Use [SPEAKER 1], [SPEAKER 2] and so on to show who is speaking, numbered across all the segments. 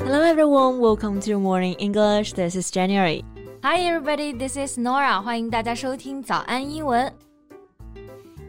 [SPEAKER 1] Hello everyone, welcome to Morning English. This is January.
[SPEAKER 2] Hi everybody, this is Norah. 欢迎大家收听早安英文。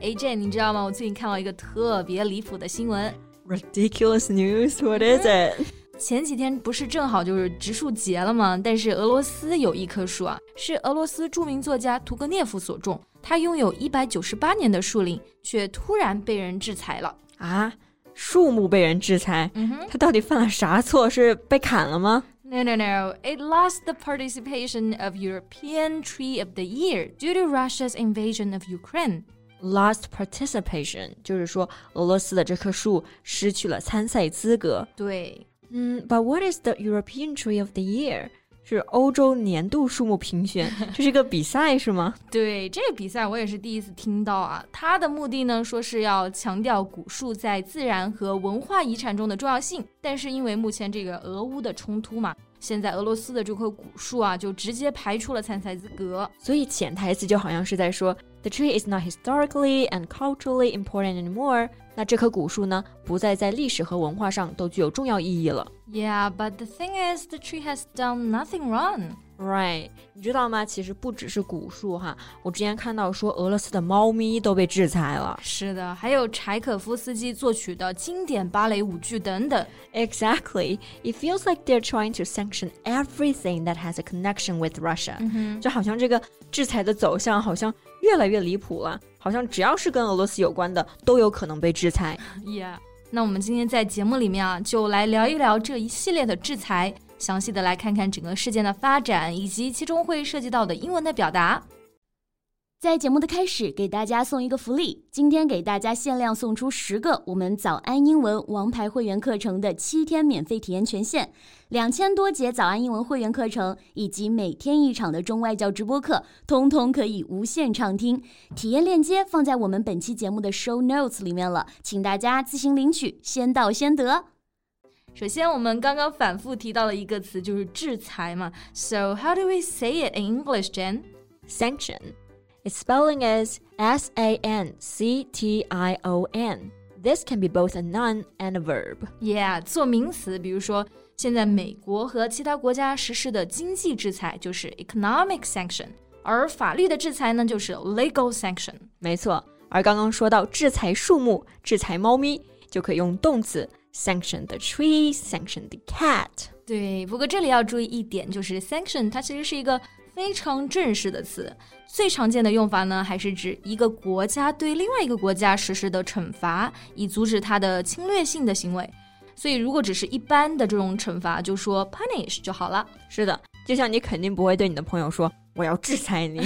[SPEAKER 2] AJ，你知道吗？我最近看到一个特别离谱的新闻。
[SPEAKER 1] Ridiculous news? What is it?
[SPEAKER 2] 前几天不是正好就是植树节了吗？但是俄罗斯有一棵树啊，是俄罗斯著名作家屠格涅夫所种，他拥有一百九十八年的树龄，却突然被人制裁了
[SPEAKER 1] 啊！树木被人制裁，他到底犯了啥错？是被砍了吗？
[SPEAKER 2] No, no, no. It lost the participation of European Tree of the Year due to Russia's invasion of Ukraine.
[SPEAKER 1] Lost participation 就是说俄罗斯的这棵树失去了参赛资格。
[SPEAKER 2] 对。
[SPEAKER 1] 嗯，But what is the European Tree of the Year？ 是欧洲年度树木评选，这是个比赛是吗？
[SPEAKER 2] 对，这个比赛我也是第一次听到啊。它的目的呢，说是要强调古树在自然和文化遗产中的重要性。但是因为目前这个俄乌的冲突嘛，现在俄罗斯的这棵古树啊，就直接排除了参赛资格。
[SPEAKER 1] 所以潜台词就好像是在说 ，The tree is not historically and culturally important anymore。那这棵古树呢，不再在历史和文化上都具有重要意义了。
[SPEAKER 2] Yeah, but the thing is, the tree has done nothing wrong.
[SPEAKER 1] Right，你知道吗？其实不只是古树哈，我之前看到说俄罗斯的猫咪都被制裁了。
[SPEAKER 2] 是的，还有柴可夫斯基作曲的经典芭蕾舞剧等等。
[SPEAKER 1] Exactly, it feels like they're trying to sanction everything that has a connection with Russia。就好像这个制裁的走向好像 越来越离谱了。好像只要是跟俄罗斯有关的，都有可能被制裁。
[SPEAKER 2] 耶那我们今天在节目里面啊，就来聊一聊这一系列的制裁，详细的来看看整个事件的发展，以及其中会涉及到的英文的表达。
[SPEAKER 3] 在节目的开始，给大家送一个福利。今天给大家限量送出十个我们早安英文王牌会员课程的七天免费体验权限，两千多节早安英文会员课程以及每天一场的中外教直播课，通通可以无限畅听。体验链接放在我们本期节目的 show notes 里面了，请大家自行领取，先到先得。
[SPEAKER 2] 首先，我们刚刚反复提到了一个词，就是制裁嘛。So how do we say it in English, Jen?
[SPEAKER 1] Sanction. Its spelling is S A N C T I O N. This can be both a noun and a verb.
[SPEAKER 2] Yeah，做名词，比如说现在美国和其他国家实施的经济制裁就是 economic sanction，而法律的制裁呢就是 legal sanction。
[SPEAKER 1] 没错，而刚刚说到制裁树木、制裁猫咪，就可以用动词 sanction the tree, sanction the cat。
[SPEAKER 2] 对，不过这里要注意一点，就是 sanction 它其实是一个 非常正式的词。最常见的用法呢，还是指一个国家对另外一个国家实施的惩罚，以阻止它的侵略性的行为。所以，如果只是一般的这种惩罚，就说 punish 就好了。
[SPEAKER 1] 是的，就像你肯定不会对你的朋友说我要制裁你。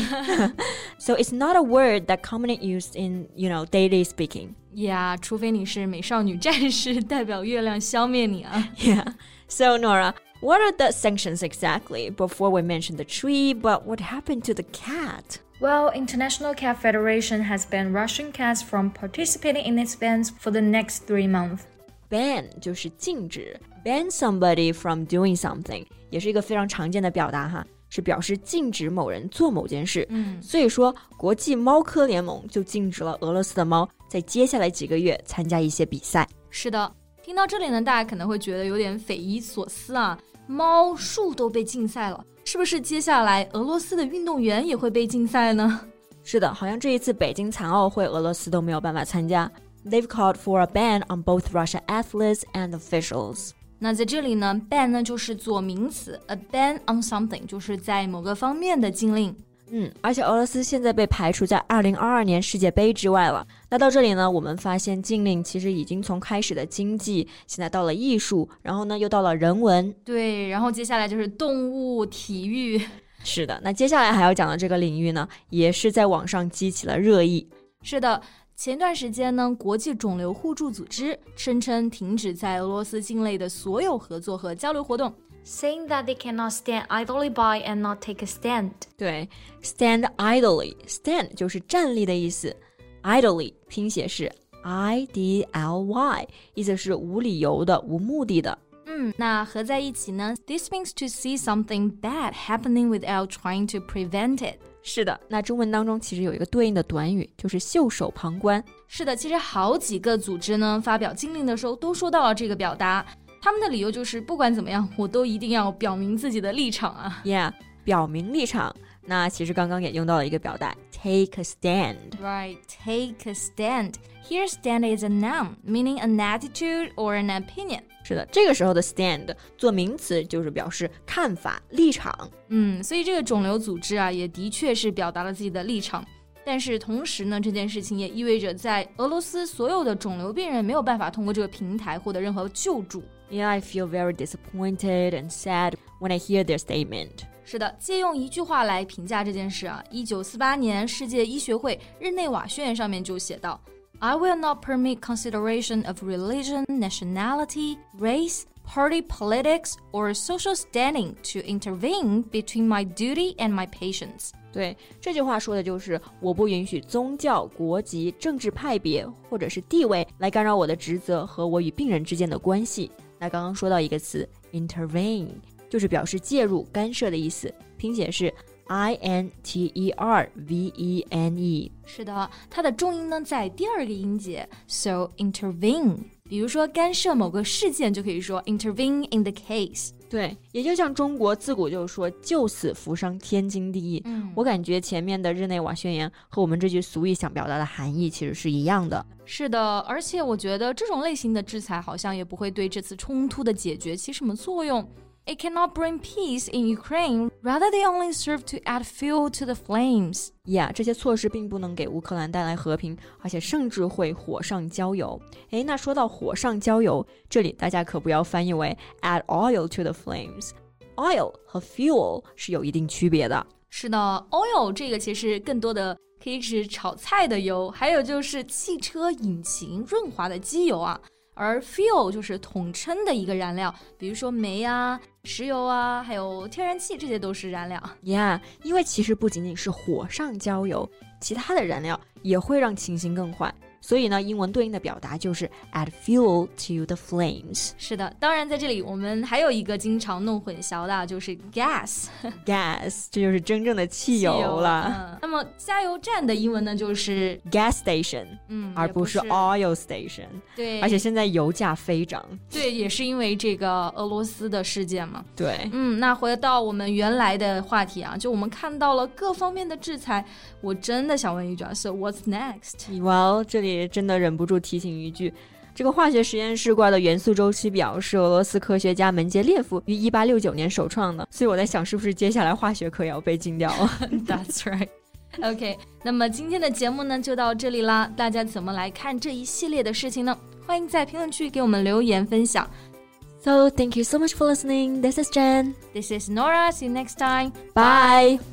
[SPEAKER 1] so it's not a word that commonly used in you know daily speaking.
[SPEAKER 2] Yeah，除非你是美少女战士，代表月亮消灭你啊。
[SPEAKER 1] Yeah. So Norah. What are the sanctions exactly? Before we mentioned the tree, but what happened to the cat?
[SPEAKER 4] Well, International Cat Federation has banned Russian cats from participating in its events for the next three months.
[SPEAKER 1] Ban 就是禁止，ban somebody from doing something 也是一个非常常见的表达哈，是表示禁止某人做某件事。
[SPEAKER 2] 嗯，
[SPEAKER 1] 所以说国际猫科联盟就禁止了俄罗斯的猫在接下来几个月参加一些比赛。
[SPEAKER 2] 是的，听到这里呢，大家可能会觉得有点匪夷所思啊。 猫树都被禁赛了，是不是接下来俄罗斯的运动员也会被禁赛呢？
[SPEAKER 1] 是的，好像这一次北京残奥会俄罗斯都没有办法参加。They've called for a ban on both Russian athletes and officials。
[SPEAKER 2] 那在这里呢，ban 呢就是做名词，a ban on something 就是在某个方面的禁令。
[SPEAKER 1] 嗯，而且俄罗斯现在被排除在二零二二年世界杯之外了。那到这里呢，我们发现禁令其实已经从开始的经济，现在到了艺术，然后呢又到了人文。
[SPEAKER 2] 对，然后接下来就是动物、体育。
[SPEAKER 1] 是的，那接下来还要讲的这个领域呢，也是在网上激起了热议。
[SPEAKER 2] 是的，前段时间呢，国际肿瘤互助组织声称停止在俄罗斯境内的所有合作和交流活动。
[SPEAKER 4] saying that they cannot stand idly by and not take a stand.
[SPEAKER 1] 对，stand idly，stand 就是站立的意思，idly 拼写是 i d l y，意思是无理由的、无目的的。
[SPEAKER 2] 嗯，那合在一起呢？This means to see something bad happening without trying to prevent it。
[SPEAKER 1] 是的，那中文当中其实有一个对应的短语，就是袖手旁观。
[SPEAKER 2] 是的，其实好几个组织呢发表禁令的时候都说到了这个表达， 他们的理由就是不管怎么样，我都一定要表明自己的立场啊。
[SPEAKER 1] Yeah，表明立场。那其实刚刚也用到了一个表达，take a stand。
[SPEAKER 2] Right, take a stand. Here, stand is a noun, meaning an attitude or an opinion.
[SPEAKER 1] 是的，这个时候的 stand 做名词就是表示看法、立场。
[SPEAKER 2] 嗯，所以这个肿瘤组织啊，也的确是表达了自己的立场。但是同时呢，这件事情也意味着在俄罗斯所有的肿瘤病人没有办法通过这个平台获得任何救助。
[SPEAKER 1] Yeah, I feel very disappointed and sad when I hear their statement.
[SPEAKER 2] 是的，借用一句话来评价这件事啊，一九四八年世界医学会日内瓦宣言上面就写道：“I will not permit consideration of religion, nationality, race, party politics, or social standing to intervene between my duty and my patients。”
[SPEAKER 1] 对，这句话说的就是我不允许宗教、国籍、政治派别或者是地位来干扰我的职责和我与病人之间的关系。那刚刚说到一个词，intervene。就是表示介入、干涉的意思，拼写是 i n t e r v e n e。
[SPEAKER 2] 是的，它的重音呢在第二个音节，so intervene。 比如说干涉某个事件，就可以说 intervene in the case。
[SPEAKER 1] 对，也就像中国自古就说救死扶伤天经地义。嗯，我感觉前面的日内瓦宣言和我们这句俗语想表达的含义其实是一样的。
[SPEAKER 2] 是的，而且我觉得这种类型的制裁好像也不会对这次冲突的解决起什么作用。It cannot bring peace in Ukraine. Rather, they only serve to add fuel to the flames.
[SPEAKER 1] Yeah，这些措施并不能给乌克兰带来和平，而且甚至会火上浇油。诶，那说到火上浇油，这里大家可不要翻译为 add oil to the flames。Oil 和 fuel 是有一定区别的。
[SPEAKER 2] 是的，oil 这个其实更多的可以指炒菜的油，还有就是汽车引擎润滑的机油啊。 而 fuel 就是统称的一个燃料，比如说煤啊、石油啊，还有天然气，这些都是燃料。
[SPEAKER 1] Yeah，因为其实不仅仅是火上浇油，其他的燃料也会让情形更坏。所以呢，英文对应的表达就是 add fuel to the flames。
[SPEAKER 2] 是的，当然在这里我们还有一个经常弄混淆的，就是 gas。
[SPEAKER 1] gas，这就是真正的汽油了。
[SPEAKER 2] 嗯、那么加油站的英文呢，就是
[SPEAKER 1] gas station，
[SPEAKER 2] 嗯，
[SPEAKER 1] 而不是 oil station。
[SPEAKER 2] 对，
[SPEAKER 1] 而且现在油价飞涨。
[SPEAKER 2] 对，也是因为这个俄罗斯的事件嘛。
[SPEAKER 1] 对，
[SPEAKER 2] 嗯，那回到我们原来的话题啊，就我们看到了各方面的制裁，我真的想问一句啊，So what's next？Well，
[SPEAKER 1] 这里。也真的忍不住提醒一句，这个化学实验室挂的元素周期表是俄罗斯科学家门捷列夫于一八六九年首创的，所以我在想，是不是接下来化学课也要被禁掉了？
[SPEAKER 2] That's right. OK，那么今天的节目呢就到这里啦，大家怎么来看这一系列的事情呢？欢迎在评论区给我们留言分享。
[SPEAKER 1] So thank you so much for listening. This is Jen.
[SPEAKER 2] This is Nora. See you next time.
[SPEAKER 1] Bye.